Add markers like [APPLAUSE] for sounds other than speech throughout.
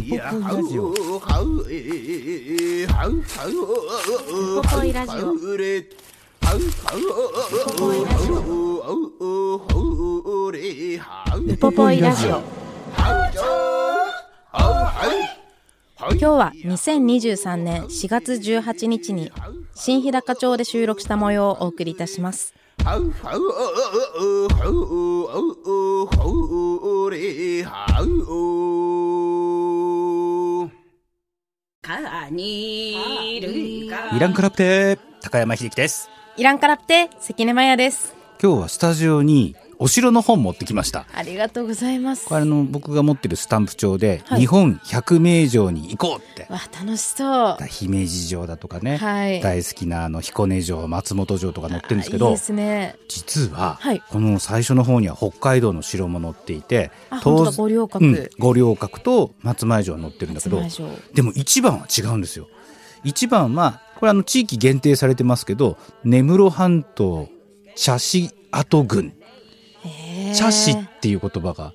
ポポイラジオウポポイラジオウポポイラジオ今日は2023年4月18日に新日高町で収録した模様をお送りいたしますイランクラプテ高山秀樹です。イランカラプテ関根麻也です。今日はスタジオにお城の本持ってきました。ありがとうございます。これあの僕が持ってるスタンプ帳で、はい。日本百名城に行こうって。わ楽しそう。姫路城だとかね、はい。大好きなあの彦根城松本城とか載ってるんですけどいいですね。実は、はい。この最初の方には北海道の城も載っていてあ当本当だ五稜郭。うん、五稜郭と松前城が載ってるんだけど松前城。でも一番は違うんですよ。一番はこれあの地域限定されてますけど根室半島茶師跡郡茶師っていう言葉が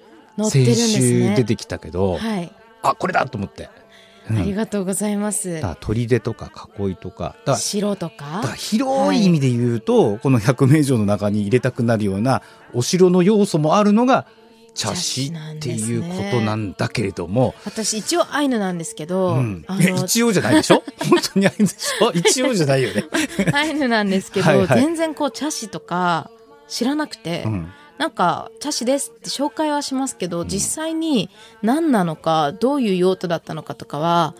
先週出てきたけど、はい、あこれだと思って、うん。ありがとうございます。だ砦とか囲いとかだから城とだからか広い意味で言うと、この百名城の中に入れたくなるようなお城の要素もあるのが茶師っていうことなんだけれども、私一応アイヌなんですけど、うん。一応じゃないでしょ？[LAUGHS] 本当にあるんでしょ？一応じゃないよね。[LAUGHS] アイヌなんですけどはいはい。全然こう茶師とか知らなくて、うんなんか茶師ですって紹介はしますけど、実際に何なのかどういう用途だったのかとかは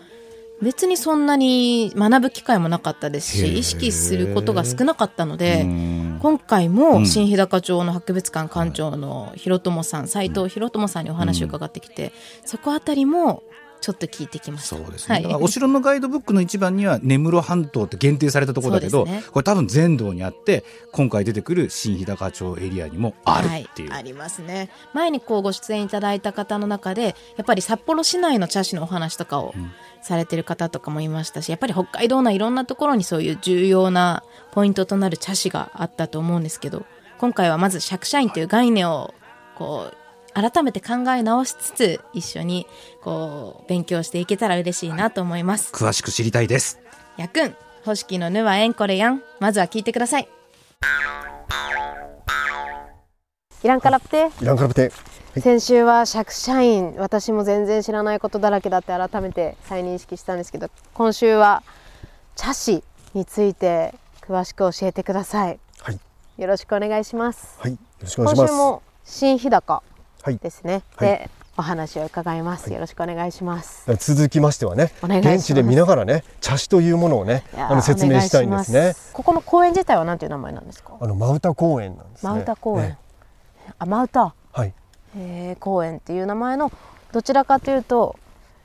別にそんなに学ぶ機会もなかったですし意識することが少なかったので、うん。今回うもん。新日高町の博物館館長の広友さん斉藤広友さんにお話を伺ってきて、そこあたりもちょっと聞いてきました。そうですね、はい。お城のガイドブックの一番には根室半島って限定されたところだけど、ね。これ多分全道にあって今回出てくる新日高町エリアにもあるっていう、はい、ありますね。前にこうご出演いただいた方の中でやっぱり札幌市内の茶師のお話とかをされてる方とかもいましたしやっぱり北海道のいろんなところにそういう重要なポイントとなる茶師があったと思うんですけど今回はまず釈社員という概念をこう改めて考え直しつつ一緒にこう勉強していけたら嬉しいなと思います。詳しく知りたいです。やくん星木のぬはえんこれやん。まずは聞いてください。イランカラプテイランカラプテ先週は釈社員私も全然知らないことだらけだって改めて再認識したんですけど今週は茶師について詳しく教えてください。はい。よろしくお願いします。はい。よろしくお願いします。今週も新日高。はいですね、はい。でお話を伺います、よろしくお願いします。続きましてはね現地で見ながらね茶師というものをねあの説明したいんですね。ここの公園自体は何ていう名前なんですか？あの真歌公園なんですね。真歌公園、ねあ真歌はい。えー公園っていう名前のどちらかというと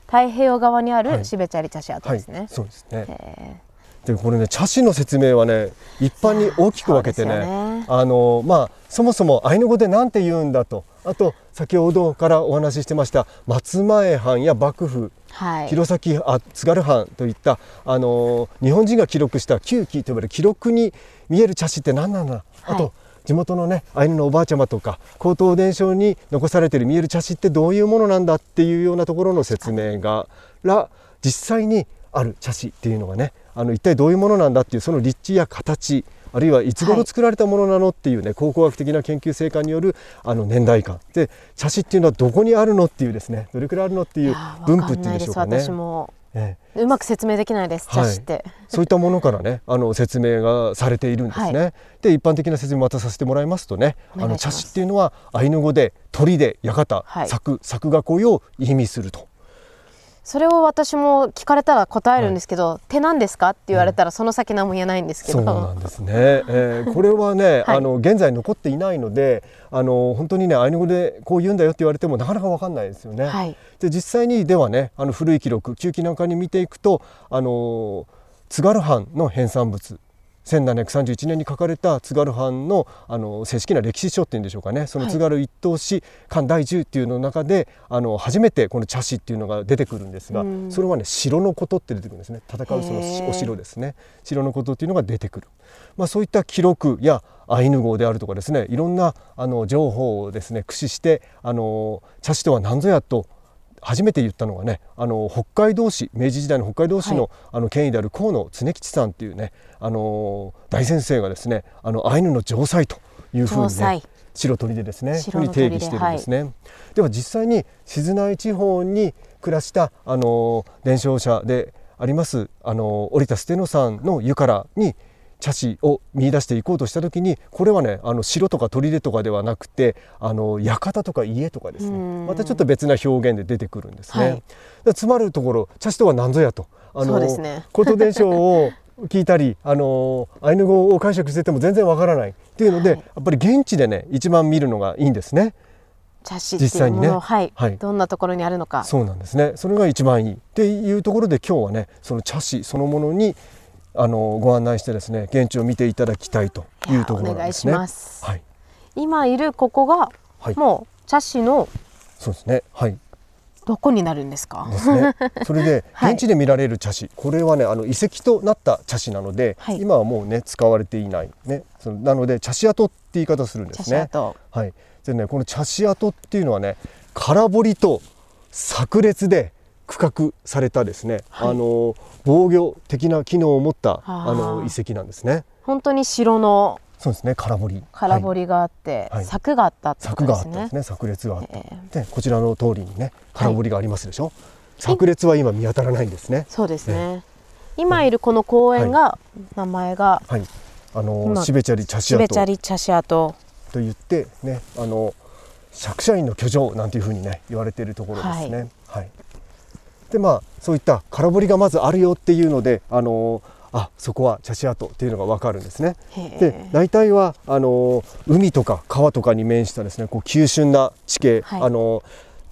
太平洋側にあはい。るシベチャリ茶師跡はいですね、そうですね。えでこれね茶師の説明はね一般に大きく分けてねよね。あのまあそもそもアイヌ語で何て言うんだとあと先ほどからお話ししてました松前藩や幕府ーはい。弘前あ津軽藩といったあの日本人が記録した旧記と呼ばれる記録に見える茶師って何なんだ、あはい。と地元のねアイヌのおばあちゃまとか口頭伝承に残されている見える茶師ってどういうものなんだっていうようなところの説明がら実際にある茶師っていうのがねあの一体どういうものなんだっていうその立地や形あるいはいつ頃作られたものなのっていうね、考古学的な研究成果によるあの年代感。で茶師っていうのはどこにあるのっていうですねどれくらいあるのっていう分布っていうんでしょうかね。ええ。うまく説明できないですはい。茶師って、そういったものからねあの説明がされているんですね。はで一般的な説明またさせてもらいますとねあの茶師っていうのはアイヌ語で鳥で館、はい。作作画工を意味すると。それを私も聞かれたら答えるんですけど、手なんですか？って言われたらその先何も言えないんですけど、そうなんですね、[LAUGHS] えーこれはね、[LAUGHS] はい。あの現在残っていないのであの本当にねアイヌ語でこう言うんだよって言われてもなかなかわかんないですよね。はい。で実際にではねあの古い記録旧記なんかに見ていくとあの津軽藩の編纂物1731年に書かれた津軽藩のあの正式な歴史書っていうんでしょうかね。その津軽一等史漢第10っていうの中であの初めてこの茶師っていうのが出てくるんですが、うん。それはね城のことって出てくるんですね。戦うそのお城ですね。城のことっていうのが出てくる、まあ、そういった記録やアイヌ語であるとかですねいろんなあの情報をですね駆使してあの茶師とは何ぞやと初めて言ったのがねあの北海道史明治時代の北海道史の,、はい。あの権威である河野常吉さんっていうねあの大先生がですねあのアイヌの城塞というふうにね白鳥でですねふう定義してるんですね。では実際に静内地方に暮らしたあの伝承者でありますあの織田捨野さんの湯からに茶師を見出していこうとした時にこれはねあの城とか砦とかではなくてあの館とか家とかですうん。ねまたちょっと別な表現で出てくるんですね。はい。でつまるところ茶師とは何ぞやとあそうね。口頭伝承を聞いたりあのアイヌ語を解釈してても全然わからないっていうので、はい。やっぱり現地でね一番見るのがいいんですね。茶師っていう実際にね。はい。はい。どんなところにあるのか。そうなんですね。それが一番いいっていうところで今日はねその茶師そのものにあのご案内してですね現地を見ていただきたいというところなんですね。いすはい、今いるここがはい、もう茶師のそうですね。はい、どこになるんですか？ですね。[LAUGHS] それではい現地で見られる茶師、これはねあの遺跡となった茶師なので、はい今はもうね使われていないね。そのなので茶師跡って言い方をするんで茶すね。はい。でねこの茶師跡っていうのはね空堀と炸裂で区画されたですね、はいあの防御的な機能を持ったあの遺跡なんですね。本当に城のそうですね空堀。はい空堀があって、はい柵があったってこと柵ですねがあったんですね。炸裂があった。えでこちらの通りにね空堀がありますでしょ？炸裂は今見当たらないんですね。そうですね今いるこの公園が、名前がはい。あの今シベチャリ茶師シベチャ跡リ茶師跡と言ってねあの釈社員の居城なんていうふうにね言われているところですね。はい。でまあそういった空堀がまずあるよっていうのであのあそこは茶師跡っていうのがわかるんですね。で大体はあの海とか川とかに面したですねこう急峻な地形、はいあの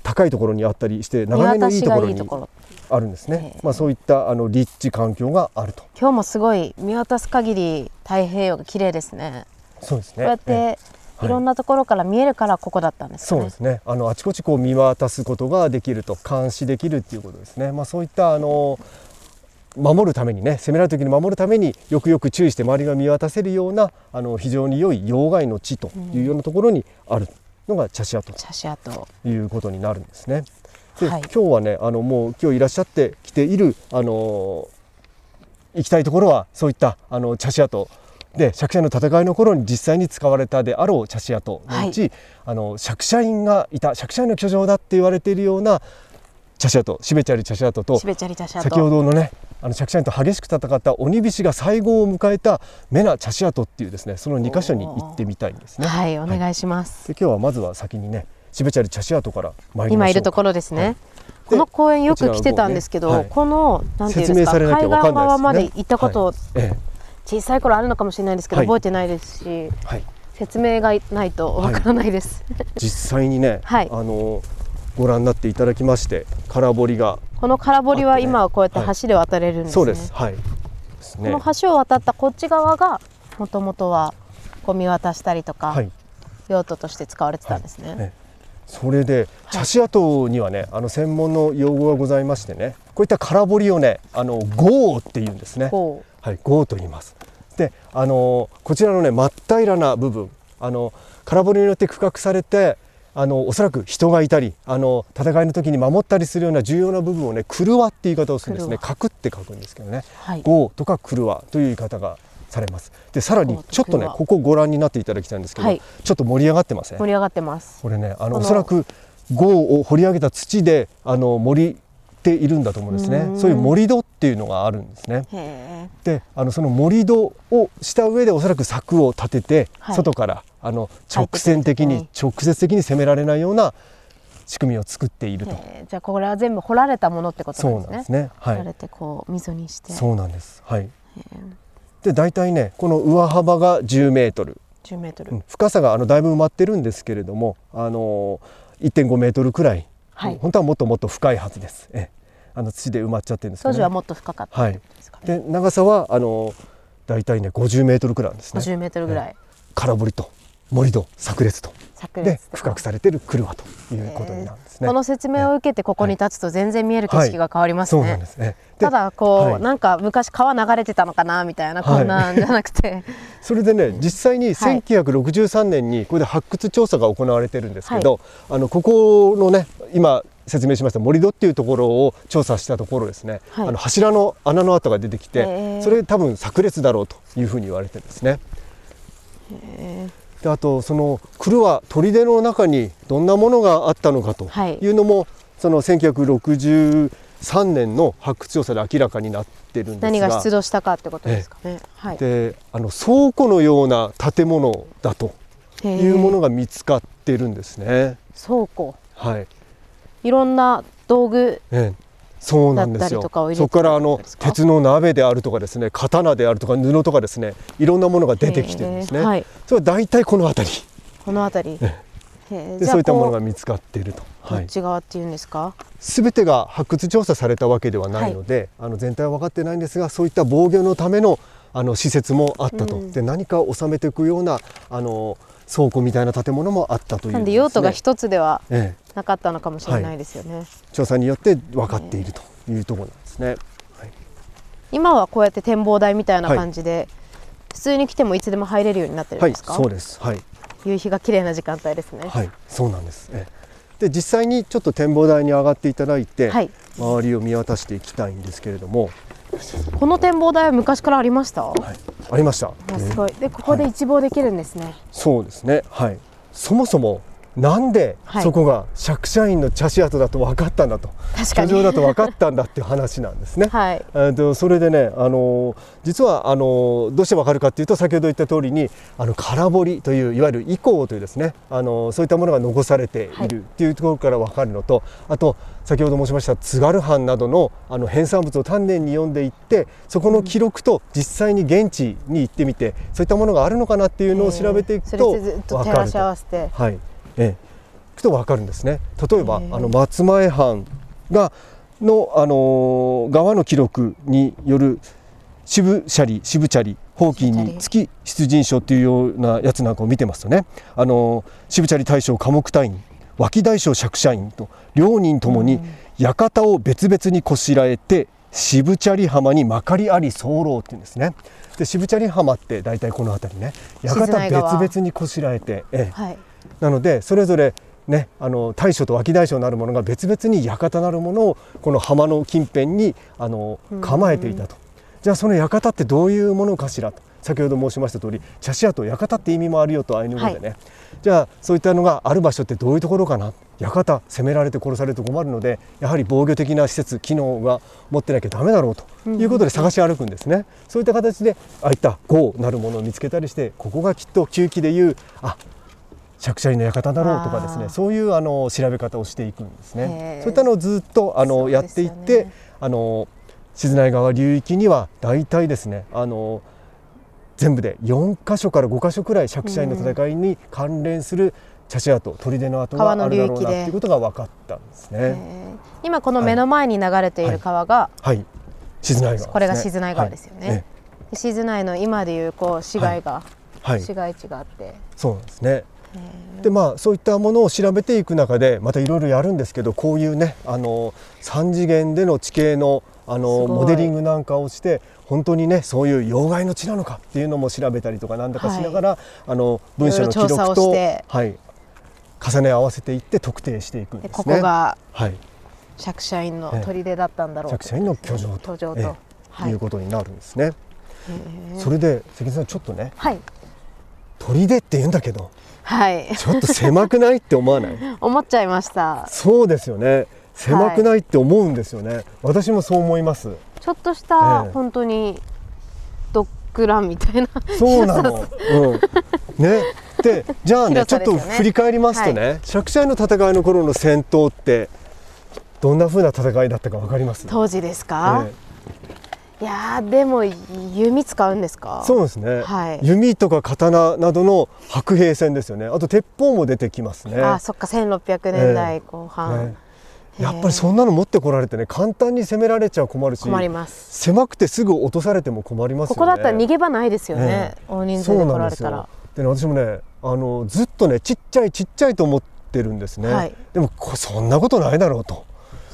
高いところにあったりして見眺めのいいところにあるんです。ねまあそういったあの立地環境があると。今日もすごい見渡す限り太平洋が綺麗ですねそうですね。こうやってえいろんなところから見えるからここだったんですねそうですね。あのあちこちこう見渡すことができると監視できるっていうことですね。まあそういったあの守るためにね攻められた時に守るためによくよく注意して周りが見渡せるようなあの非常に良い要害の地というようなところにあるのが茶師跡茶師跡ということになるんですね。で、はい今日はねあのもう今日いらっしゃってきているあの行きたいところはそういったあの茶師跡で釈迦の戦いの頃に実際に使われたであろう茶師跡のうち、あの釈迦院がいた釈迦院の居城だって言われているような茶師跡シベチャリ茶師跡と先ほどのねあの釈迦院と激しく戦った鬼菱が最後を迎えたメナ茶師跡っていうですねその2箇所に行ってみたいんですね。はいお願いします、で今日はまずは先にねシベチャリ茶師跡から今いるところですね、はい。この公園よく来てたんですけど、こねはい。このなんていうんですか海岸側まで行ったこと、え小さい頃あるのかもしれないですけど、はい。覚えてないですしえはい、説明がないとわからないです、実際にね、はい。あのご覧になっていただきまして空堀が、この空堀は今はこうやって橋で渡れるんですね、そうです。はい。この橋を渡ったこっち側がもともとはこう見渡したりとか、はい。用途として使われてたんですね、ねそれで茶師跡にはねあの専門の用語がございましてねこういった空堀をねあの豪っていうんですね。こはい豪と言います。であのこちらのね真っ平らな部分あの空堀によって区画されてあのおそらく人がいたりあの戦いの時に守ったりするような重要な部分をね狂わって言い方をするんですね。狂角って書くんですけどね。うはい。豪とか狂わという言い方がされます。でさらにちょっとねここご覧になっていただきたいんですけど、はい。ちょっと盛り上がってません？盛り上がってます。これねあのおそらく豪を掘り上げた土であの盛っているんだと思うんですねそういう盛り土っていうのがあるんですねであのその盛り土をした上でおそらく柵を立てて、はい外からあの直線的に時に直接的に攻められないような仕組みを作っていると。えーじゃあこれは全部掘られたものってことそうなんですね。なんですね。はい。掘られてこう溝にしてそうなんです。はい。で大体ねこの上幅が10メートル、10メートル。うん深さがあのだいぶ埋まってるんですけれども、あの1.5メートルくらい、はい本当はもっともっと深いはずです。ええあの土で埋まっちゃってるんですけど、ね。当時はもっと深かったでね。で長さはあの大体ね50メートルくらいですね。50メートルぐらい。空堀と盛り土炸裂とで炸裂と深くされてる車ということになるんですね。この説明を受けてここに立つと全然見える景色が変わりますそうなんねで。すね。でただこう、はい。なんか昔川流れてたのかなみたいなこんなんじゃなくて、それでね実際にはい。1963年にこれで発掘調査が行われてるんですけど、あのここのね今説明しました盛り土っていうところを調査したところですね、はい。あの柱の穴の跡が出てきて、それ多分炸裂だろうというふうに言われてるんですね。であとその黒は砦の中にどんなものがあったのかとはいいうのも、その1963年の発掘調査で明らかになってるんですが何が出土したかってことですかね。はい。であの倉庫のような建物だというものが見つかってるんですね。倉庫。はい、いろんな道具ええそうなんですよそこからあの鉄の鍋であるとかですね刀であるとか布とかですねいろんなものが出てきてるんですね。はい。それは大体この辺りこの辺り。でそういったものこが見つかっていると。どっはい、ち側っていうんですか？全てが発掘調査されたわけではないので、あの全体は分かってないんですがそういった防御のためのあの施設もあったと、うんで何かを収めていくようなあの倉庫みたいな建物もあったというなんで用途が一つではええ、なかったのかもしれないですよね。調査によって分かっているというところなんですね。今はこうやって展望台みたいな感じで、普通に来てもいつでも入れるようになってるんはい、ですか？そうです。はい、夕日が綺麗な時間帯ですね。はい、そうなんです。ええで実際にちょっと展望台に上がっていただいて、はい周りを見渡していきたいんですけれども、この展望台は昔からありました？はい、ありました。あすごい。でここで一望できるんですね。そうですね。はい。そもそもなんではいそこが釈迦院の茶師跡だと分かったんだと、確かに茶場だと分かったんだっていう話なんですね。[LAUGHS] はい。えーとそれでね、あのー実はあのーどうして分かるかっていうと先ほど言った通りにあの空堀といういわゆる遺構というですね、あのーそういったものが残されているっていうところから分かるのと、あと先ほど申しました津軽藩などのあの編纂物を丹念に読んでいってそこの記録と実際に現地に行ってみてそういったものがあるのかなっていうのを調べていくそとれでずっと分からると照し合。わせて。はい、ええ、行くと分かるんですね。例えばあの松前藩がのあのー側の記録による渋シャリ渋チャリ放棄につき出陣書っていうようなやつなんかを見てますとね、あのー渋チャリ大将寡黙隊員脇大将釈迦院と両人ともに館を別々にこしらえて渋チャリ浜にまかりあり候っていうんですね。で渋チャリ浜って大体この辺りね。館別々にこしらえて、ええ。はい。なのでそれぞれねあの大将と脇大将なるものが別々に館なるものをこの浜の近辺にあの構えていたと。じゃあその館ってどういうものかしらと。先ほど申しました通り茶師跡館って意味もあるよとアイヌ語でね、じゃあそういったのがある場所ってどういうところかな。館攻められて殺されると困るのでやはり防御的な施設機能が持ってなきゃダメだろうと。いうことで探し歩くんですね、そういった形でああいった豪なるものを見つけたりしてここがきっと旧期でいうあ釈迦院の館だろうとかですねそういうあの調べ方をしていくんですね。そういったのをずっとあの、やっていってあの静内川流域には大体ですねあの全部で4箇所から5箇所くらい釈迦院の戦いに関連する茶師跡砦の跡があるだろうなっていうことが分かったんですね。えー今この目の前に流れている川が、はい。静内川ね、これが静内川ですよね。はい。静内の今でいうこう市街が、えはい。市街地があって、そうなんですね。でまあそういったものを調べていく中でまたいろいろやるんですけどこういうねあの3次元での地形のあのモデリングなんかをして本当にねそういう要害の地なのかっていうのも調べたりとかなんだかしながら、あの文書の記録と、はい、重ね合わせていって特定していくんでですね。ここがはい、釈迦院のええ。砦だったんだろう。釈の居城と居城と、ええはい。いうことになるんですね。それで関根さんちょっとねはい砦って言うんだけどはい。ちょっと狭くないって思わない？[LAUGHS] 思っちゃいました。そうですよね。狭くないって思うんですよね、私もそう思います。ちょっとしたええ。本当にドッグランみたいな。そうなの、うん、ね。でじゃあねちょっと振り返りますとね、釈迦の戦いの頃の戦闘ってどんな風な戦いだったかわかります？当時ですか、えいやーでも弓使うんですか？えそうですね、はい。弓とか刀などの白兵戦ですよね。あと鉄砲も出てきますね。あそっか1600年代後半、ねやっぱりそんなの持ってこられてね簡単に攻められちゃ困るし困ります。狭くてすぐ落とされても困りますよね。ここだったら逃げ場ないですよね、え大人数で来られたら。でね私もねあのずっとねちっちゃいちっちゃいと思ってるんですね、はい。でもこそんなことないだろうと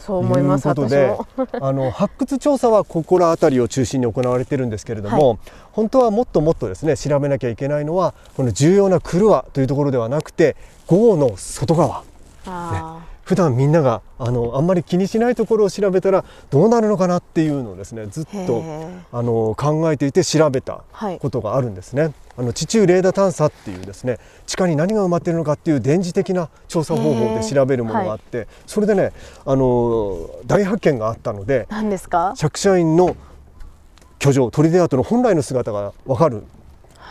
そう思いますいうことであの発掘調査はここら辺りを中心に行われてるんですけれども、本当はもっともっとですね調べなきゃいけないのはこの重要なクルワというところではなくて豪の外側。あ普段みんながあのあんまり気にしないところを調べたらどうなるのかなっていうのをですねずっーとへあの考えていて調べたはい。ことがあるんですね。あの地中レーダ探査っていうですね地下に何が埋まっているのかっていう電磁的な調査方法で調べるものがあって、それでねあの大発見があったのでー何ですか釈迦院の居城トリデアートの本来の姿が分かる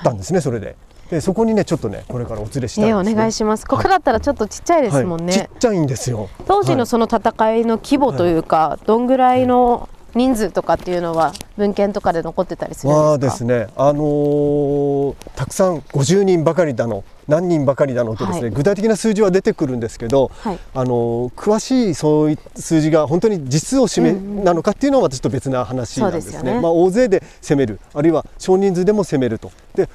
たんですね、それででそこにねちょっとねこれからお連れしたいえんです、ね。お願いします。ここだったらちょっとちっちゃいですもんね、はい、ちっちゃいんですよ。当時のその戦いの規模というか、どんぐらいの人数とかっていうのは文献とかで残ってたりするんですか？はですね、あのーたくさん50人ばかりだの何人ばかりだのとですね、はい。具体的な数字は出てくるんですけど、はい。あのー詳しいそういう数字が本当に実を占め、うんうん。なのかっていうのは私と別な話なんですね。すよね。まあ、大勢で攻めるあるいは少人数でも攻めると。で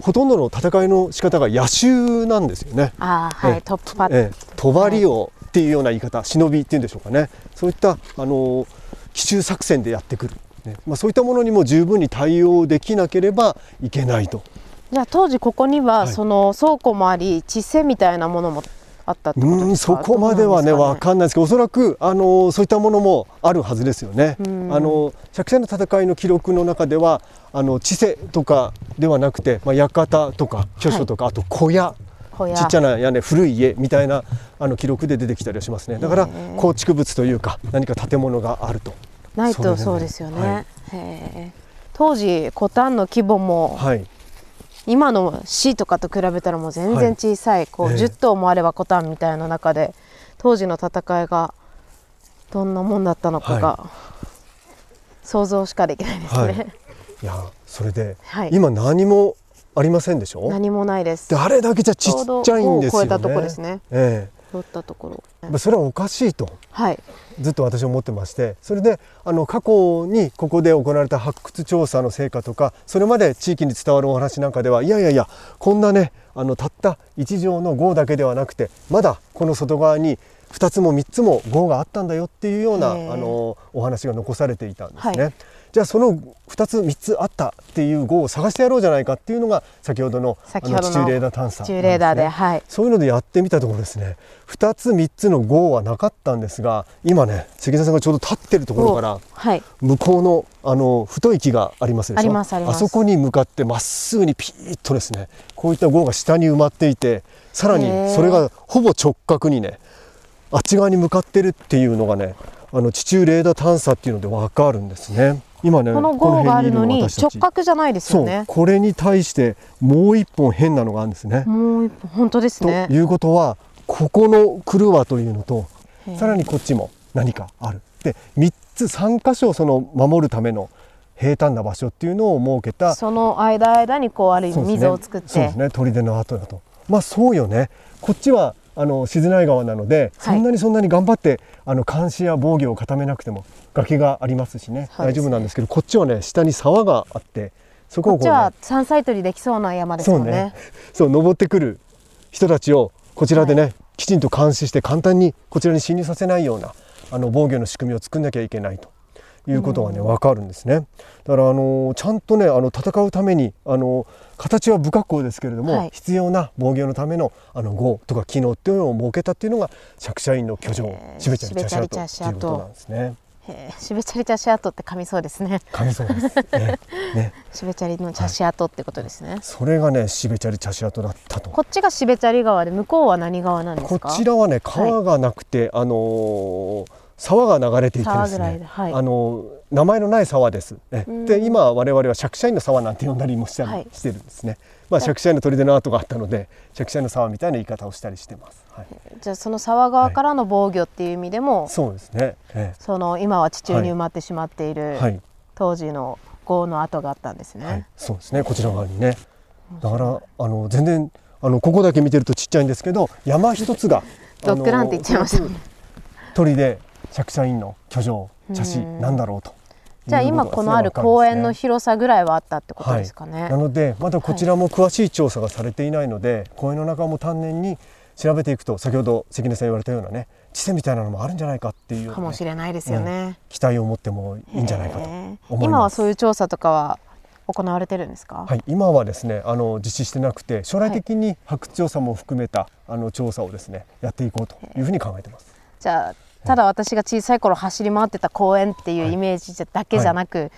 ほとんどの戦いの仕方が野襲なんですよね。ああはい、ええ。トップパッええ、帳をっていうような言い方、忍びっていうんでしょうかね、そういったあの奇襲作戦でやってくる、ね。まあ、そういったものにも十分に対応できなければいけないと。じゃあ当時ここにははい。その倉庫もあり地勢みたいなものもあったってことうんですか？そこまではね分かんないですけどおそらくあのそういったものもあるはずですよね。うん。あの釈迦の戦いの記録の中ではあの地勢とかではなくて、まあ、館とか巨所とか、あと小屋。ちっちゃな屋根古い家みたいなあの記録で出てきたりはしますね。だから構築物というか何か建物があると。ないとそうですよね、はい当時コタンの規模もはい今の市とかと比べたらもう全然小さい、こうええ10頭もあればコタンみたいな中で当時の戦いがどんなもんだったのかが、想像しかできないですはい。ね、いやそれで、はい。今何もありませんでしょ？何もないです。であれだけじゃちっちゃいんですよね。ちょうど5を超えたとこですね。え取ったところ。それはおかしいと。はい。ずっと私は思ってまして。それであの過去にここで行われた発掘調査の成果とかそれまで地域に伝わるお話なんかではいやいやいやこんなねあのたった1畳の号だけではなくてまだこの外側に2つも3つも号があったんだよっていうようなあのお話が残されていたんですね。はいじゃあその2つ3つあったっていう号を探してやろうじゃないかっていうのが先ほどのあのの地中レーダー探査地中レーダーで、はい。そういうのでやってみたところですね。2つ3つの号はなかったんですが今ね関根さんがちょうど立ってるところからはい。向こうのあの太い木がありますでしょ？ああそこに向かってまっすぐにピーッとですねこういった号が下に埋まっていてさらにそれがほぼ直角にねあっち側に向かってるっていうのがねあの地中レーダー探査っていうのでわかるんですね今ねこの号があるのに直角じゃないですそうよねこれに対してもう一本変なのがあるんですね。もう一本本当ですね。ということはここのクルワというのとさらにこっちも何かある。で3つ3箇所その守るための平坦な場所っていうのを設けたその間間にこうある意味溝を作って。そうですね。砦の跡だと。まあそうよね。こっちはあの静内川なので、はい。そんなにそんなに頑張ってあの監視や防御を固めなくても崖がありますしね。ね。大丈夫なんですけどこっちはね下に沢があってそこをこう、ね、こっちは山菜採りできそうな山ですそうね。そう登ってくる人たちをこちらでね、きちんと監視して簡単にこちらに侵入させないようなあの防御の仕組みを作んなきゃいけないと。いうことがね分かるんですね。だからあのちゃんとねあの戦うためにあの形は不格好ですけれども、はい。必要な防御のためのあの号とか機能っていうのを設けたっていうのが釈迦院の居城へーシベチャリ茶シベチャリ室茶室ということなんですね。へえシベチャリ茶師跡って噛みそうですね。神様ですね。ね、シベチャリの茶師跡ってことですね。それがねシベチャリ茶室だったと。こっちがシベチャリ川で向こうは何川なんですか？こちらはね川がなくて、あのー沢が流れていてですねはいあの名前のない沢です。えうんで今我々は釈迦院の沢なんて呼んだりもしたりはいしてるんですね。まあ釈迦院の砦の跡があったので釈迦院の沢みたいな言い方をしたりしてます。はい、じゃあその沢側からの防御っていう意味でも、そうですね。えその今は地中に埋まってしまっている、えはい、当時の豪の跡があったんですね。はい、そうですね。こちら側にね。だからあの全然あのここだけ見てるとちっちゃいんですけど山一つが [LAUGHS] ドッグランって言っちゃいましたね。鳥で釈迦院の居城茶師うんなんだろうと。じゃあ今このある公園の広さぐらいはあったってことですかね。なのでまだこちらも詳しい調査がされていないので、公園の中も丹念に調べていくと先ほど関根さん言われたようなね地勢みたいなのもあるんじゃないかっていうね、かもしれないですよね。期待を持ってもいいんじゃないかと。今はそういう調査とかは行われてるんですか？はい、今はですねあの実施してなくて将来的に発掘調査も含めた、あの調査をですねやっていこうというふうに考えてます。じゃあただ私が小さい頃走り回ってた公園っていうイメージじゃだけじゃなく、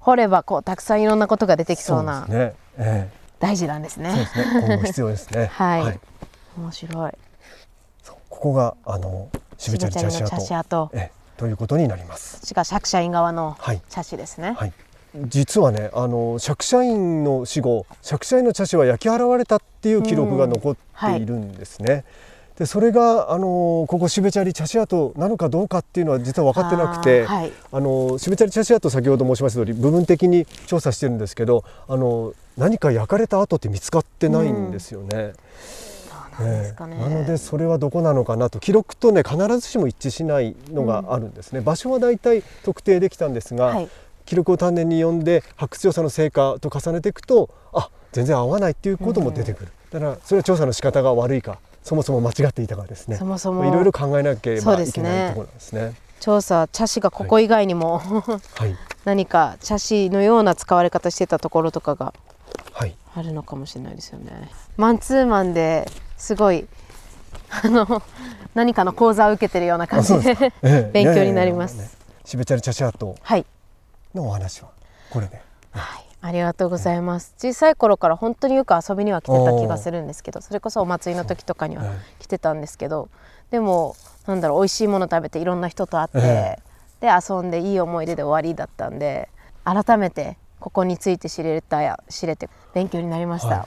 掘ればこうたくさんいろんなことが出てきそうなね。え大事なんですえそうね。ですね。今後必要ですね。[LAUGHS] はい面白い。ここがあの渋チャリ茶師の茶師跡、跡。ええということになります。こっちが釈迦院側のはい。茶師ですね。はい。実はね、あの釈迦院の死後、釈迦院の茶師は焼き払われたっていう記録が残っているんですね。で、それがあのここ渋チャリ茶師跡なのかどうかっていうのは実は分かってなくて、あーはい。あの渋チャリ茶師跡先ほど申しました通り部分的に調査してるんですけど、あの何か焼かれた跡って見つかってないんですよね。なんですかね。ええ。なのでそれはどこなのかなと記録とね必ずしも一致しないのがあるんですね、場所はだいたい特定できたんですが、はい。記録を丹念に読んで発掘調査の成果と重ねていくとあ全然合わないっていうことも出てくる、だからそれは調査の仕方が悪いかそもそも間違っていたかですね。そもそもいろいろ考えなければいけないところなんですね。調査茶師がここ以外にも、はい。何か茶師のような使われ方してたところとかがはい。あるのかもしれないですよね。マンツーマンですごいあの何かの講座を受けてるような感じでええ。[LAUGHS] 勉強になります。いやいやいやね渋チャリ茶師跡はい、のお話はこれで、はい、ありがとうございます。小さい頃から本当によく遊びには来てた気がするんですけど、それこそお祭りの時とかにはえ来てたんですけど、でもなんだろう美味しいもの食べていろんな人と会って、えで遊んでいい思い出で終わりだったんで、改めてここについて知れたや知れて勉強になりました。はい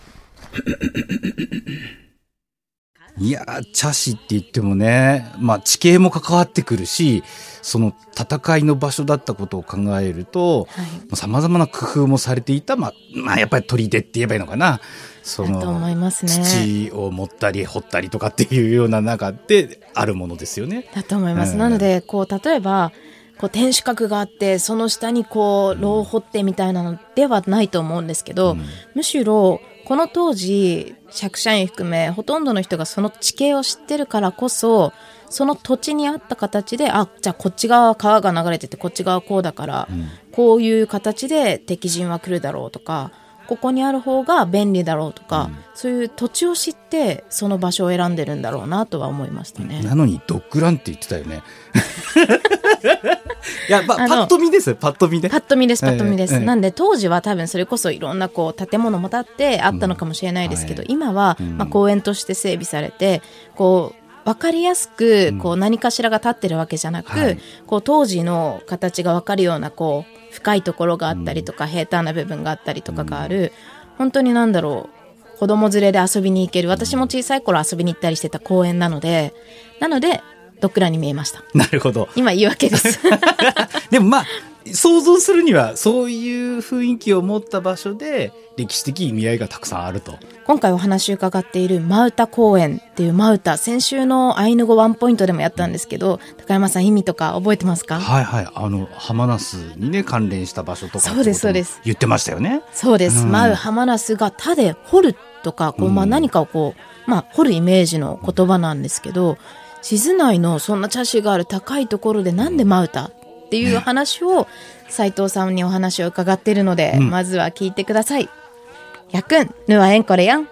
やー、茶師って言ってもね、まあ地形も関わってくるし、その戦いの場所だったことを考えると、はい様々な工夫もされていた、まあ、まあやっぱり砦って言えばいいのかな。そだと思いますね土を持ったり掘ったりとかっていうような中であるものですよね。だと思います。うんなので、こう、例えば、こう、天守閣があって、その下にこう、炉を掘ってみたいなのではないと思うんですけど、うんむしろ、この当時、釈迦院含め、ほとんどの人がその地形を知ってるからこそ、その土地に合った形で、あ、じゃあこっち側は川が流れてて、こっち側はこうだから、うん。こういう形で敵陣は来るだろうとか、ここにある方が便利だろうとか、そういう土地を知って、その場所を選んでるんだろうなとは思いましたね。なのにドッグランって言ってたよね。[LAUGHS] いや、まパッと見ですよ、パッと見で。パッと見です、パッと見です。ええええなんで当時は多分それこそいろんなこう建物も建ってあったのかもしれないですけど、うん今は、うんまあ、公園として整備されて、こう、わかりやすく、こう何かしらが建ってるわけじゃなく、はい。こう当時の形がわかるようなこう深いところがあったりとか、平坦な部分があったりとかがある、本当になんだろう子供連れで遊びに行ける。私も小さい頃遊びに行ったりしてた公園なのでなのでドッグランに見えました。なるほど。今言い訳です。[LAUGHS] でもまあ、想像するには、そういう雰囲気を持った場所で、歴史的意味合いがたくさんあると。今回お話伺っているマウタ公園っていうマウタ先週のアイヌ語ワンポイントでもやったんですけど高山さん意味とか覚えてますか？はいはい。あの、浜那須にね、関連した場所とかそうですそうです言ってましたよね。そうです、うんマウハマナスが他で掘るとかこう、まあ、うん何かをこう、まあ、掘るイメージの言葉なんですけど静内のそんな茶師がある高いところでなんでマウタっていう話を斉藤さんにお話を伺っているので、うんまずは聞いてください。やくん、ぬはえんこれやん。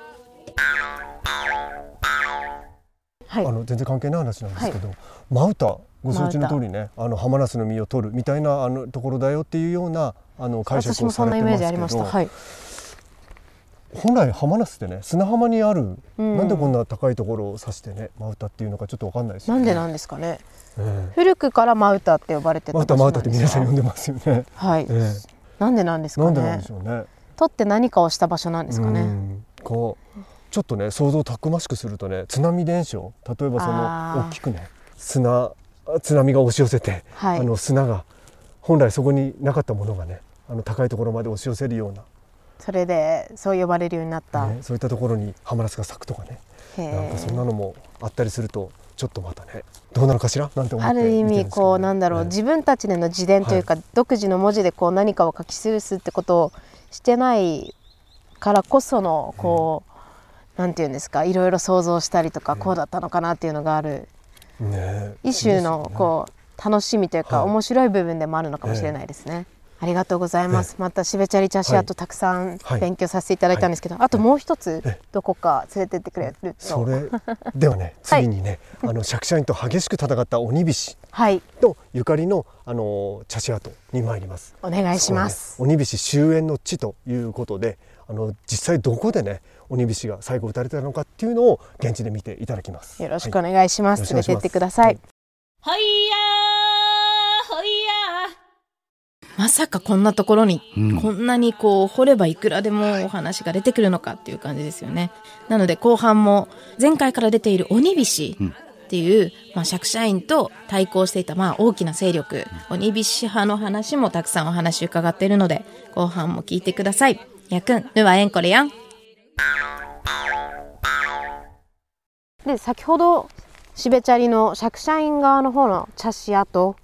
はいあ。の全然関係ない話なんですけど、マウタご承知の通りねあのハマナスの実を取るみたいなあのところだよっていうようなあの解釈私もをされそんなイメージありました。はい。本来浜那須ってね砂浜にある、うん。なんでこんな高いところを指してねマウタっていうのかちょっとわかんないですよね。なんでなんですかね。え古くからマウタって呼ばれてた場所なんマウタって皆さん呼んでますよね、はい、[LAUGHS] えなんでなんですかえなんでなんねでしょうね。取って何かをした場所なんですかね？うん。こうちょっとね想像をたくましくするとね津波伝承。例えばその大きくね砂津波が押し寄せて、はい。あの砂が本来そこになかったものがねあの高いところまで押し寄せるような、それでそう呼ばれるようになった、ね、そういったところにハマラスが咲くとかね。へなんかそんえなのもあったりするとちょっとまたねどうなのかしら？なんて思ってある意味こうなんだろう、ね。自分たちでの自伝というか、独自の文字でこう何かを書き記すってことをしてないからこそのこう、なんていうんですかいろいろ想像したりとか、こうだったのかなっていうのがある。ね。一種のこう楽しみというか、はい。面白い部分でもあるのかもしれないですね。ありがとうございます。またしべちゃり茶師はい。あとたくさんはい。勉強させていただいたんですけど、あともう一つえどこか連れてってくれると、それではねはい次にね、あの釈迦院と激しく戦った鬼菱はい。とゆかりのあの茶師跡に参ります。お願いします。鬼菱終焉の地ということで、あの実際どこでね鬼菱が最後撃たれたのかっていうのを現地で見ていただきます。よろしくはい。お願いします。連れてってください。ほいやーほいやーまさかこんなところに、うんこんなにこう掘ればいくらでもお話が出てくるのかっていう感じですよね。なので後半も前回から出ている鬼菱っていう、まあ、釈迦院と対抗していたまあ大きな勢力、鬼菱派の話もたくさんお話伺っているので後半も聞いてください。やくん、ぬはえんこれやん。で先ほどしべちゃりの釈迦院側の方の茶師跡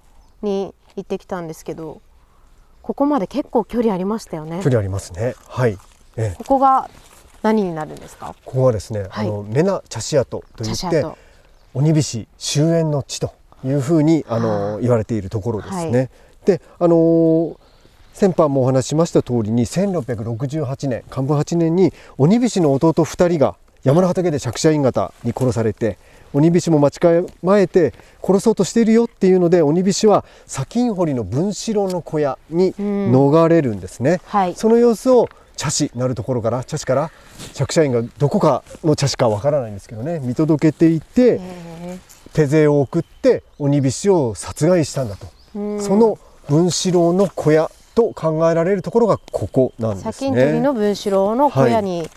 に行ってきたんですけどここまで結構距離ありましたよね。距離ありますね。はい。ええ、ここが何になるんですか？ここはですね、はい。あのメナ茶師跡といって鬼菱終焉の地というふうにあの言われているところですね。はい。で、あのー先般もお話ししました通りに1668年漢文8年に鬼菱の弟2人が山の畑で釈迦院方に殺されて鬼菱も待ち構えて殺そうとしているよっていうので鬼菱は砂金掘りの分子炉の小屋にうん逃れるんですね。はい。その様子を茶師なるところから茶師から釈迦院がどこかの茶師かわからないんですけどね。見届けていてへ手勢を送って鬼菱を殺害したんだと、その分子楼の小屋と考えられるところがここなんですね。の分子楼の小屋に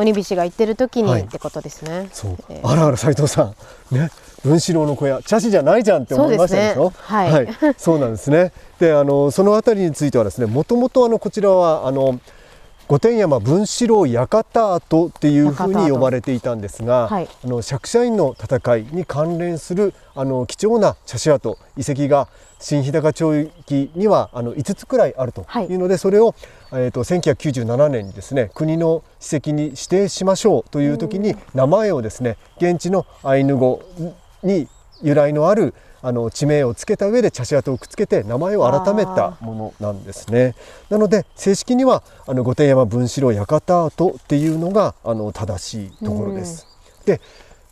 鬼菱が行ってる時にはい。ってことですね、そう。えーあらあら斉藤さん。ね。分子楼の小屋。茶師じゃないじゃんって思いましたでしょ？そうですねはい。そうなんですね。であのそのあたりについてはですねもともとあのこちらはあの御殿山分子楼館跡っていうふうに呼ばれていたんですが、はい。あの釈迦院の戦いに関連するあの貴重な茶師跡遺跡が新日高町域にはあの5つくらいあるというので、それを、えー、と1997年にですね国の史跡に指定しましょうという時に名前をですね現地のアイヌ語に由来のあるあの地名をつけた上で茶師跡をくっつけて名前を改めたものなんですね。なので正式にはあの御殿山分子楼館跡っていうのがあの正しいところです。で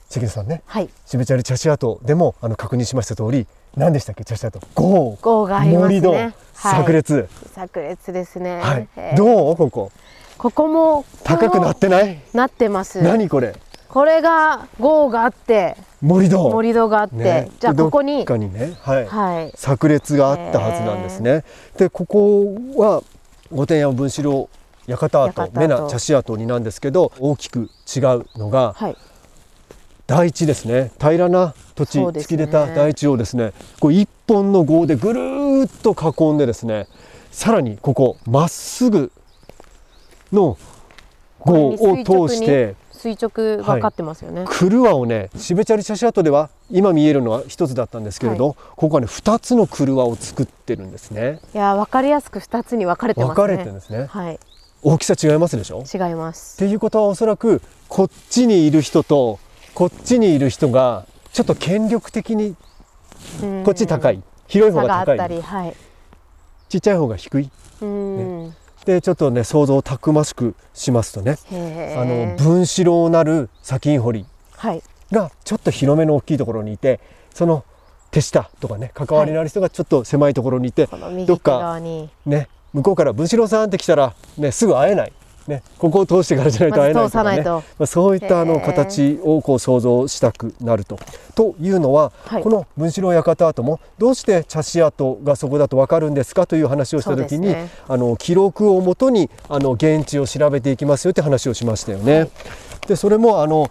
関根さんねはいしべちゃり茶師跡でもあの確認しました通り何でしたっけ？茶師跡豪。豪がありますね。炸裂。炸裂ですね、はい、どう？ここ。ここも高くなってない？なってます。何これ？これが豪があって盛り土盛り土があって、ね。じゃあここににね。はい、はい。炸裂があったはずなんですね。でここは御殿山分子楼館跡。館跡。目な茶師跡になんですけど大きく違うのがはい台地ですね。平らな土地、ね。突き出た台地をですね。こう一本の号でぐるーっと囲んでですねさらにここまっすぐの号を通して垂直がかってますよね、クルワをねシベチャリ茶師跡では今見えるのは一つだったんですけれど、ここはね二つのクルワを作ってるんですね。いや分かりやすく2つに分かれてますね。分かれてるんですね。はい。大きさ違いますでしょ？っ違います。ていうことはおそらくこっちにいる人とこっちにいる人がちょっと権力的にうん。こっち高い。広い方差が高いりはい。ちっちゃい方が低い。うん、でちょっとね想像をたくましくしますとね。あの分子楼なる砂金掘り。はい。がちょっと広めの大きいところにいてその手下とかね関わりのある人がちょっと狭いところにいて、この右手どっかね向こうから分子楼さんって来たらねすぐ会えないね、ここを通してからじゃないと会えないとかね、まあ、そういったあの形をこう想像したくなると。というのは、はい。この文四郎館跡もどうして茶師跡がそこだと分かるんですかという話をした時に、ね。あの記録をもとにあの現地を調べていきますよって話をしましたよね。でそれもあの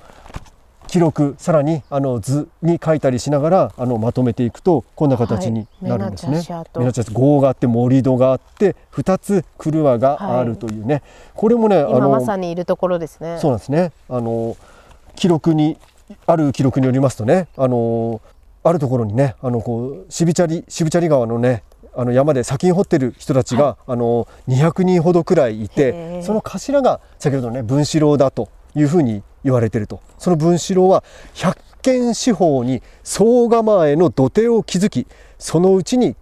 記録さらにあの図に書いたりしながらあのまとめていくとこんな形になるんですね。はい目の茶師跡目の茶師号があって盛り土があって2つ車があるというね、これもねあ今のまさにいるところですねそうなんですね。あの記録にある記録によりますとね、あのあるところにね、あのこう渋チャリ渋チャリ川のね。あの山で砂金掘ってる人たちが、あの200人ほどくらいいへてーその頭が先ほどのね文四郎だというふうに言われてると。その文四郎は百軒四方に総構えの土手を築きそのうちに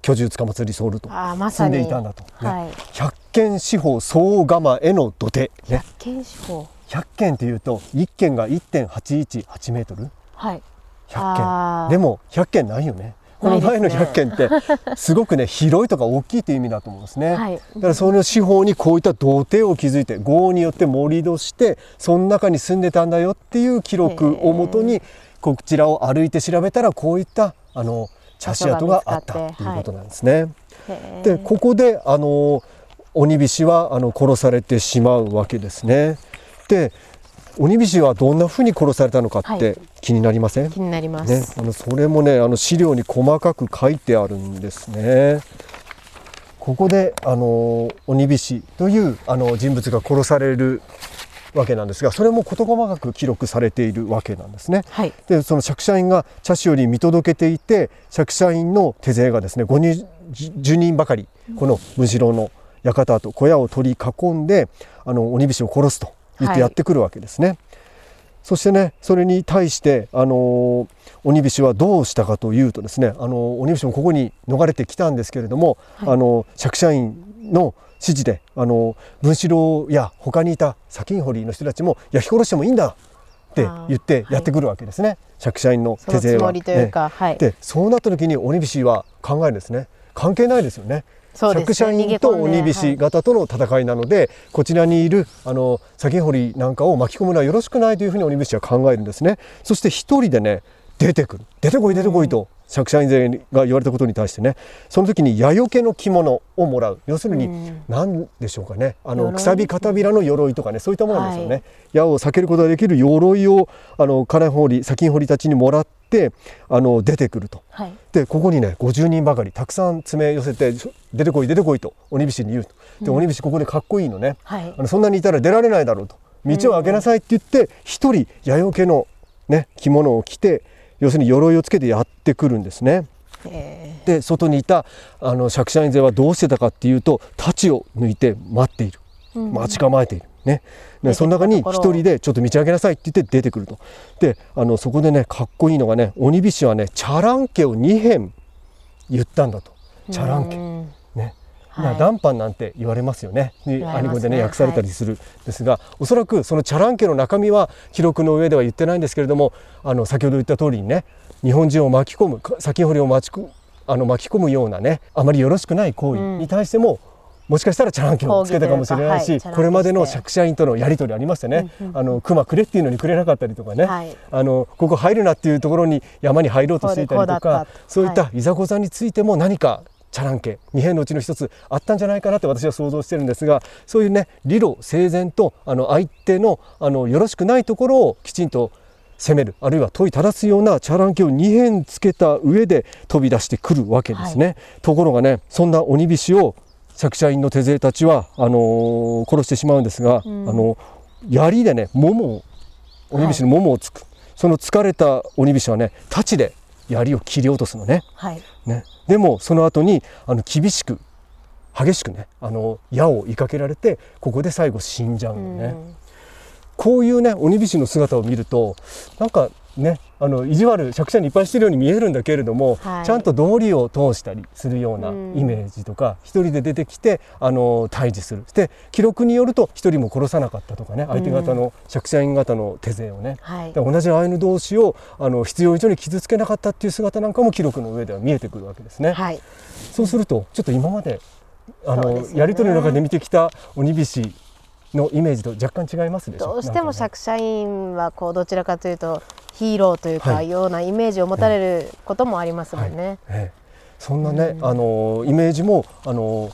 居住つかまつりソールと住んにでいたんだと、ね。はい。百軒四方総構えの土手。ね。検視法100軒っていうと1軒が1.818メートル？はい。100あー。軒でも100軒ないよねこの前の100軒って [LAUGHS] すごくね広いとか大きいという意味だと思うんですね、はい。だからその四方にこういった土手を築いて豪によって盛り土してその中に住んでたんだよっていう記録をもとにこちらを歩いて調べたらこういったあの茶師跡があったということなんですね。でここであの鬼菱はあの殺されてしまうわけですね。で鬼菱はどんなふうに殺されたのかっはて気になりません、気になりまね、す、あのそれもねあの資料に細かく書いてあるんですね。ここであの鬼菱というあの人物が殺されるわけなんですがそれも事細かく記録されているわけなんですね。はいでその釈社員が茶師より見届けていて釈社員の手勢がですね5人10人ばかりこの文四郎の館と小屋を取り囲んであの鬼菱を殺すと言ってやってくるわけですね。そしてねそれに対してあの鬼菱はどうしたかというとですねあの鬼菱もここに逃れてきたんですけれども、はい。あの釈社員の指示であの文四郎や他にいた砂金掘りの人たちも焼き殺してもいいんだって言ってやってくるわけですね、釈社員のその手勢は。つもりというか、は。い。でそうなった時に鬼菱は考えるんですね。関係ないですよね。釈社員と鬼菱型との戦いなので、こちらにいるあの砂金掘りなんかを巻き込むのはよろしくないというふうに鬼菱は考えるんですね。そして一人でね出てくる。出てこい出てこいと、釈社員勢が言われたことに対してね。その時に矢よけの着物をもらう。要するにうん。何でしょうかね。あの鎧。くさび片びらの鎧とかねそういったものですよね、はい。矢を避けることができる鎧をあの金掘り砂金掘りたちにもらってあの出てくると。はい。でここにね50人ばかりたくさん詰め寄せて出てこい出てこいと鬼菱に言うと。で、鬼菱ここでかっこいいのね。はい。あのそんなにいたら出られないだろうと。道を開けなさいって言って一人矢よけの、ね、着物を着て要するに鎧をつけてやってくるんですね。えで外にいたあの釈社員勢はどうしてたかっていうと太刀を抜いて待っている。待ち構えている。ね、出てきたでその中に一人でちょっと道開けなさいって言って出てくると。であのそこでねかっこいいのがね鬼菱はねチャラン家を2編言ったんだと。チャラン家うんねはい。な談判なんて言われますよね。に言われますね。アニ語でね訳されたりするんですが、おそらくそのチャラン家の中身は記録の上では言ってないんですけれども、あの先ほど言った通りにね、日本人を巻き込むか砂金掘りを巻き込むあの巻き込むようなね、あまりよろしくない行為に対しても。もしかしたらチャラン家をつけたかもしれないし、はいこれまでの釈社員とのやり取りありましたね、うんうんあの熊くれっていうのにくれなかったりとかね、はい。あのここ入るなっていうところに山に入ろうとしていたりとかそういったいざこざについても何かチャラン家二辺のうちの一つあったんじゃないかなって私は想像してるんですがそういうね理路整然とあの相手のあのよろしくないところをきちんと攻めるあるいは問いただすようなチャラン家を2辺つけた上で飛び出してくるわけですね。ところがねそんな鬼菱を釈社員の手勢たちはあのー殺してしまうんですが、うん。あの槍でねももを鬼菱のももをつく、その疲れた鬼菱はね太刀で槍を切り落とすのね。はいねでもその後にあの厳しく激しくねあの矢を追いかけられてここで最後死んじゃうのね。うんこういうね鬼菱の姿を見るとなんかねあの意地悪釈者にいっぱいしてるように見えるんだけれども、はい。ちゃんと道理を通したりするようなうん。イメージとか、一人で出てきてあの対峙する。で記録によると一人も殺さなかったとかね相手方の釈者員方の手勢をね、はい。で同じアイヌ同士をあの必要以上に傷つけなかったっていう姿なんかも記録の上では見えてくるわけですね。はい。そうするとちょっと今まであの、ね。やり取りの中で見てきた鬼菱のイメージと若干違いますでしょ？どうしても釈社員はこうどちらかというとヒーローというか、はい。ようなイメージを持たれることもありますもんね。ええそんなね、あのイメージもあの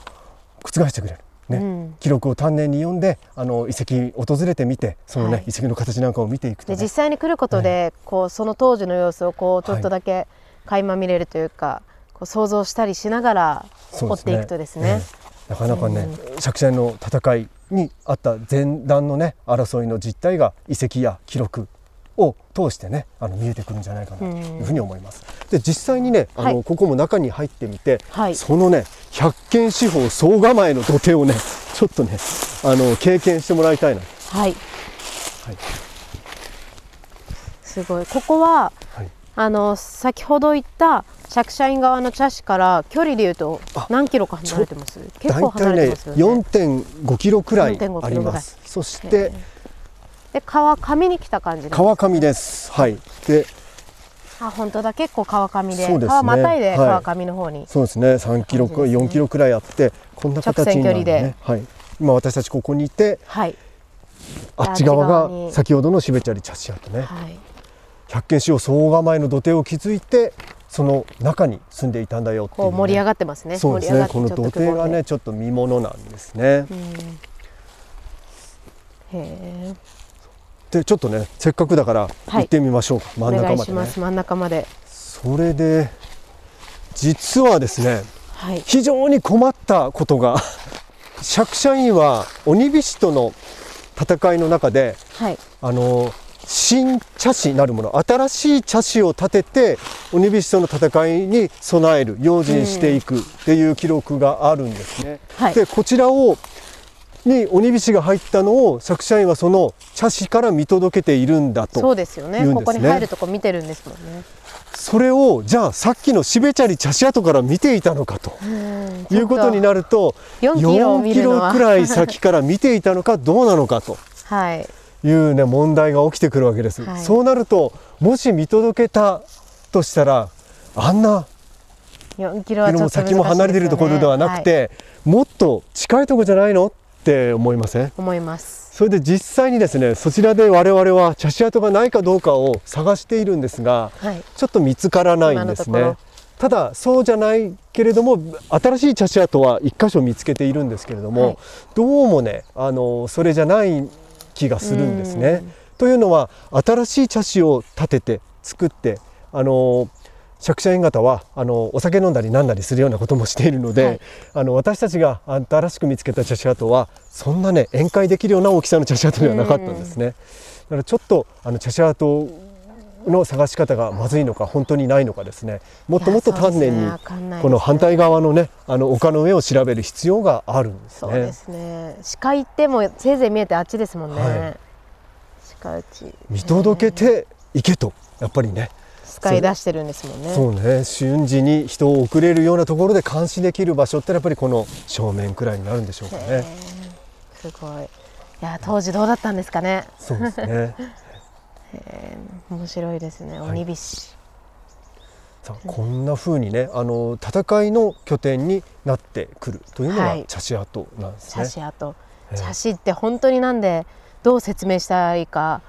覆してくれる。ね。うん。記録を丹念に読んであの遺跡訪れてみてそのね、はい。遺跡の形なんかを見ていくと、ね、で実際に来ることで、こうその当時の様子をこうちょっとだけ垣間見れるというか、こう想像したりしながら掘っていくとですね。ええ。なかなかね、釈迦の戦いにあった前段のね争いの実態が遺跡や記録を通してねあの見えてくるんじゃないかなというふうに思います。で実際にねあの、はいここも中に入ってみて、はいそのね百軒四方総構えの土手をね [LAUGHS] ちょっとねあの経験してもらいたいな。はい。はいすごい。ここははいあの先ほど言った釈社員側の茶師から距離でいうとあ何キロか離れてます？結構離れてますよね。4.5キロくらい4.5あります。そしてで川上に来た感じです川上です。はい。であ本当だ結構川上でですね川またいではい川上の方に、そうですね3キロか感じですね4キロくらいあってこんな形になる直線距離でね。はい。今私たちここにいてはいあっち側が先ほどのシベチャリ茶師跡ね。はい百軒市を総構えの土手を築いてその中に住んでいたんだよっていう、ね。こう盛り上がってますねそうですね。この土手がね盛ちょっと見ものなんですね。うんへえでちょっとねせっかくだから行ってみましょうか、お真ん中までね。します。真ん中まで。それで実はですねはい。非常に困ったことが釈社員は鬼火師との戦いの中ではい。あの新茶師なるもの新しい茶師を立てて鬼火師との戦いに備える用心していくっていう記録があるんですね。はい。でこちらをに鬼火師が入ったのを釈社員はその茶師から見届けているんだとそうですよね。ここに入るとこ見てるんですもんね。それをじゃあさっきのシベチャリ茶師跡から見ていたのかとうんいうことになると4キロを4キ見るのはロくらい先から見ていたのかどうなのかとはい。い。うね問題が起きてくるわけです、はい。そうなるともし見届けたとしたらあんな4キロも先も離れているところではなくはい。て、もっと近いところじゃないのって思いません？思います。それで実際にですねそちらで我々は茶師跡がないかどうかを探しているんですがはい。ちょっと見つからないんですね。ただそうじゃないけれども新しい茶師跡は一箇所見つけているんですけれども、はい。どうもねあのそれじゃない気がするんですね。うん。というのは新しい茶師を立てて作ってあの釈社員方はあのお酒飲んだり飲んだりするようなこともしているので、はい。あの私たちが新しく見つけた茶師跡はそんなね宴会できるような大きさの茶師跡ではなかったんですね。だからちょっとあの茶師跡の探し方がまずいのか本当にないのかですね。もっともっと丹念にこの反対側のねあの丘の上を調べる必要があるんですね。そうですね。鹿行ってもせいぜい見えてあっちですもんね、はい。鹿打ち。見届けていけとやっぱりね使い出してるんですもんね。そうね。瞬時に人を送れるようなところで監視できる場所ってやっぱりこの正面くらいになるんでしょうかね。すごい。いや当時どうだったんですかね。そうですね。面白いですね。はい。鬼火師、さあこんな風にねあの戦いの拠点になってくるというのはい。が茶師跡なんですね。茶師跡ええ。茶師って本当になんでどう説明したらいいか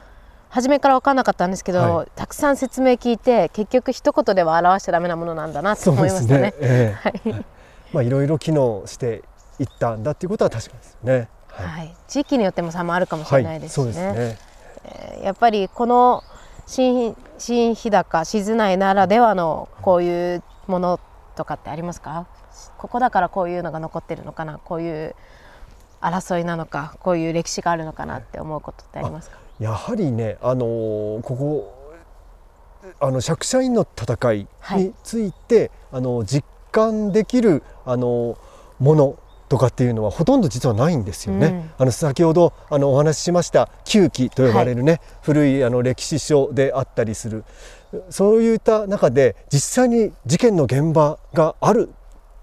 初めから分かんなかったんですけど、はい。たくさん説明聞いて結局一言では表しちゃダメなものなんだなってそうで思いますしたね。ね。ええ。[LAUGHS] はい。[LAUGHS] まあいろいろ機能していったんだっていうことは確かですよね。はい。はい、地域によっても差もあるかもしれないですね。ですね。えーやっぱりこの新新日高静内ならではのこういうものとかってありますか？ここだからこういうのが残ってるのかな？こういう争いなのか？こういう歴史があるのかなって思うことってありますか？やはりねあのーここあの釈社員の戦いについて、あの実感できるあのものとかっていうのはほとんど実はないんですよね。うん。あの先ほどあのお話ししました旧記と呼ばれるね、古いあの歴史書であったりする。そういった中で実際に事件の現場がある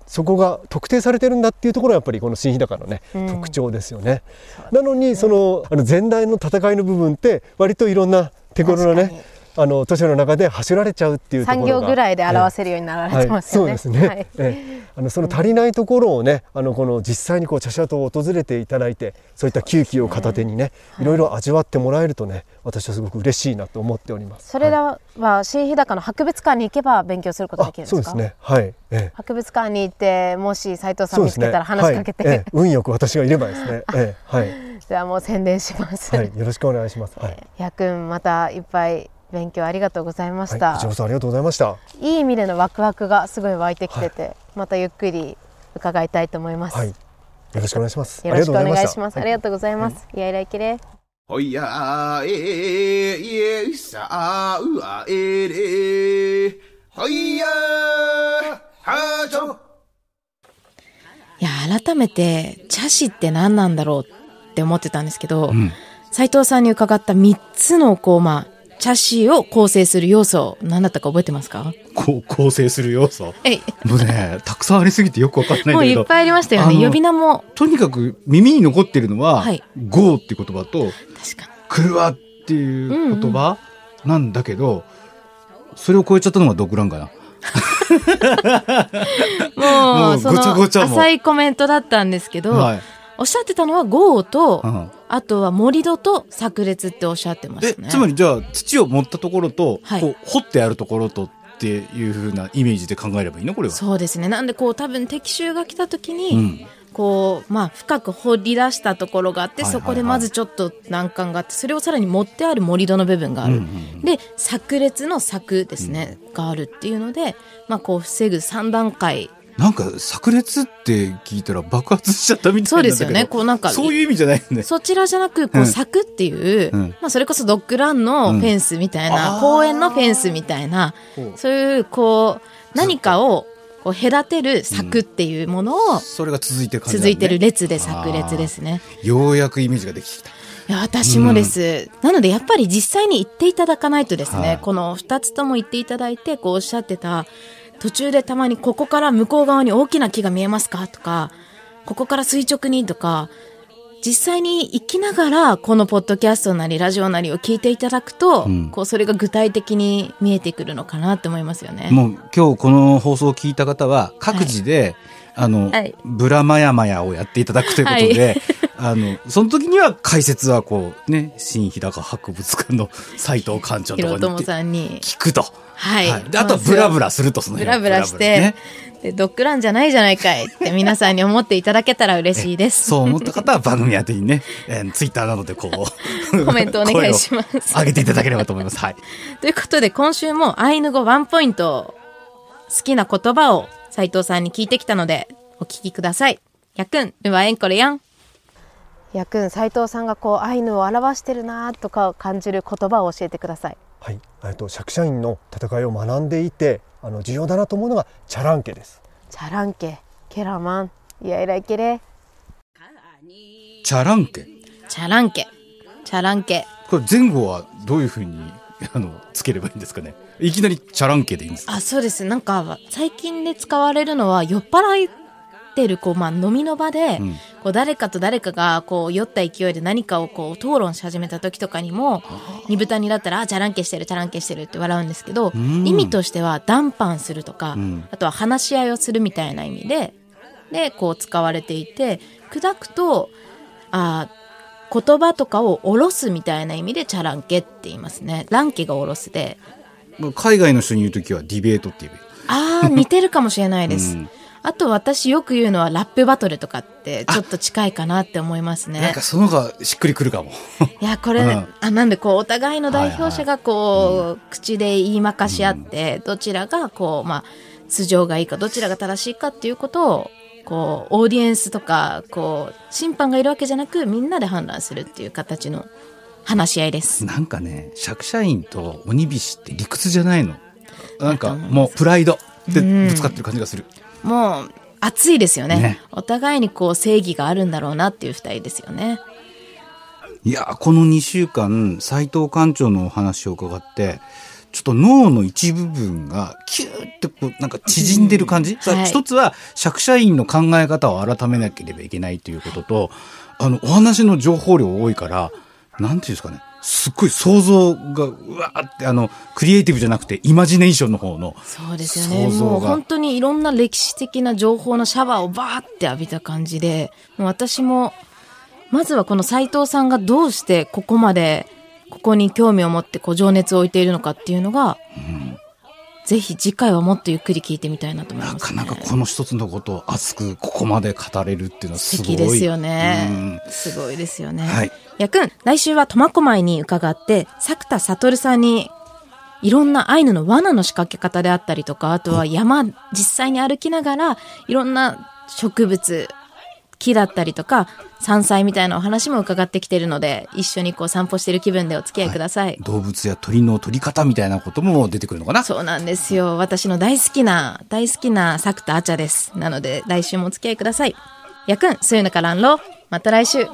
そこが特定されてるんだっていうところがやっぱりこの新日高のね、うん。特徴ですよね。なのにそのあの前代の戦いの部分って割といろんな手頃なねあの都市の中で走られちゃうっていうところ3が行ぐらいで表せるようになられてますよね。はい、そうですね、はい。ええ。あのその足りないところをねあのこの実際にこう茶社島を訪れていただいてそういった休憩を片手にねい。ろいろ味わってもらえるとね私はすごく嬉しいなと思っております。それではい。は新日高の博物館に行けば勉強することできるんですか？そうですね。はい、ええ。博物館に行ってもし斉藤さん見つけたら話しかけて、はい。ええ。運よく私がいればですね、[LAUGHS] ええ。はい。[LAUGHS] じゃあもう宣伝します、はい、よろしくお願いします。はい、やくんまたいっぱい勉強ありがとうございました、はい、こちありがとうございました。い、い意味でのワクワクがすごい湧いてきてて、またゆっくり伺いたいと思います、はい、よろしくお願いします。よろしくお願いしありがとうござますありがとうございます、い、やいらい。きれほいやーえーいえうさあうあえれほいやーはちょいや改めて茶師って何なんだろうって思ってたんですけど、斉藤さんに伺った3つのこうまあ茶師を構成する要素何だったか覚えてますか？構成する要素？え。いもうねたくさんありすぎてよくわかんないんもうだけど。いっぱいありましたよね。呼び名も。とにかく耳に残ってるのははい「ゴー」っていう言葉と確か「来るわ」っていう言葉なんだけど、それを超えちゃったのがドッグランかな。に [LAUGHS] ももううそのごちゃごちゃも。浅いコメントだったんですけど、はいおっしゃってたのは豪と、うん。あとは盛り土と炸裂っておっしゃってまえしたね。つまりじゃあ土を盛ったところと、はい。こう掘ってあるところとっていうふうなイメージで考えればいいの？これは。そうですね。なんでこう多分敵襲が来た時に、うん。こうまあ深く掘り出したところがあって、そこでまずちょっと難関があってそれをさらに持ってある盛り土の部分がある、うんうんで炸裂の柵ですね、があるっていうので、まあ、こう防ぐ3段階なんか炸裂って聞いたら爆発しちゃったみたいなそうですよね。こうなんかそういう意味じゃないよね。そちらじゃなくこううん。柵っていう、うん。まあ、それこそドッグランのフェンスみたいな、うん公園のフェンスみたいなそういうこう何かをこう隔てる柵っていうものをそれが続いてる感じ、続いてる列で炸裂ですね。ようやくイメージができてきた。いや私もです、なのでやっぱり実際に行っていただかないとですね、はい。この2つとも行っていただいてこうおっしゃってた途中でたまにここから向こう側に大きな木が見えますか？とかここから垂直にとか実際に行きながらこのポッドキャストなりラジオなりを聞いていただくと、うん。こうそれが具体的に見えてくるのかなって思いますよね。もう今日この放送を聞いた方は各自で、あの、はい。ブラマヤマヤをやっていただくということで、あの、その時には解説はこうね、新日高博物館の斉藤館長ともところに行ってさんに。聞くと。はいであとはブラブラすると、そのブ辺ラブラして、ねでドッグランじゃないじゃないかいって皆さんに思っていただけたら嬉しいです。そう思った方は番組宛てにね、えー、ツイッターなどでこう、[LAUGHS] コメントお願いします上げていただければと思います。はい。ということで今週もアイヌ語ワンポイント好きな言葉を斉藤さんに聞いてきたのでお聞きください。やくん、ルワエンコレやん。やくん、斉藤さんがこうアイヌを表してるなとか感じる言葉を教えてください。はい、えっと釈社員の戦いを学んでいて、あの重要だなと思うのがチャランケです。チャランケ、ケラマン、イヤイライケレ、チャランケ。チャランケ、チャランケ。これ前後はどういうふうに、[LAUGHS] あの、つければいいんですかね？いきなりチャランケでいいんですか？あ、そうです。なんか最近で使われるのは酔っ払ってるこうまあ飲みの場で、うんこう誰かと誰かがこう酔った勢いで何かをこう討論し始めた時とかにも煮豚にだったらあチャランケしてるチャランケしてるって笑うんですけど、ん意味としては談判するとか、んあとは話し合いをするみたいな意味ででこう使われていて砕くとあ言葉とかを下ろすみたいな意味でチャランケって言いますね。ランケが下ろすで。海外の人に言うときはディベートって言えばいい。ああ、似てるかもしれないです。うんあと私よく言うのはラップバトルとかってちょっと近いかなって思いますねなんか。その方がしっくりくるかも。いや、これ、うんあ、なんでこう、お互いの代表者がこう、口で言いまかし合って、どちらがこう、まあ、素性がいいか、どちらが正しいかっていうことを、こう、オーディエンスとか、こう、審判がいるわけじゃなく、みんなで判断するっていう形の話し合いです。なんかね、釈社員と鬼菱って理屈じゃないの。なんかもうプライドでぶつかってる感じがする。もう、熱いですよね。ね。お互いにこう、正義があるんだろうなっていう二人ですよね。いや、この2週間、斉藤館長のお話を伺って、ちょっと脳の一部分がキューってこうなんか縮んでる感じ、さはい。一つは釈社員の考え方を改めなければいけないということと、あの、お話の情報量多いから、なんていうんですかね、すっごい想像がうわーってあのクリエイティブじゃなくてイマジネーションの方のそうですよね。もう本当にいろんな歴史的な情報のシャワーをバーって浴びた感じでもう私もまずはこの斉藤さんがどうしてここまでここに興味を持ってこう情熱を置いているのかっていうのが、ぜひ次回はもっとゆっくり聞いてみたいなと思います、ね、なかなかこの一つのことを熱くここまで語れるっていうのはす素ごい敵ですようんね。すごいですよね。はいやくん、来週は苫小牧に伺って、作田悟さんに、いろんなアイヌの罠の仕掛け方であったりとか、あとは山、実際に歩きながら、いろんな植物、木だったりとか、山菜みたいなお話も伺ってきてるので、一緒にこう散歩してる気分でお付き合いください。動物や鳥の取り方みたいなことも出てくるのかな？そうなんですよ。私の大好きな、大好きな作田あちゃです。なので、来週もお付き合いください。やくん、そういうのからんろ。また来週。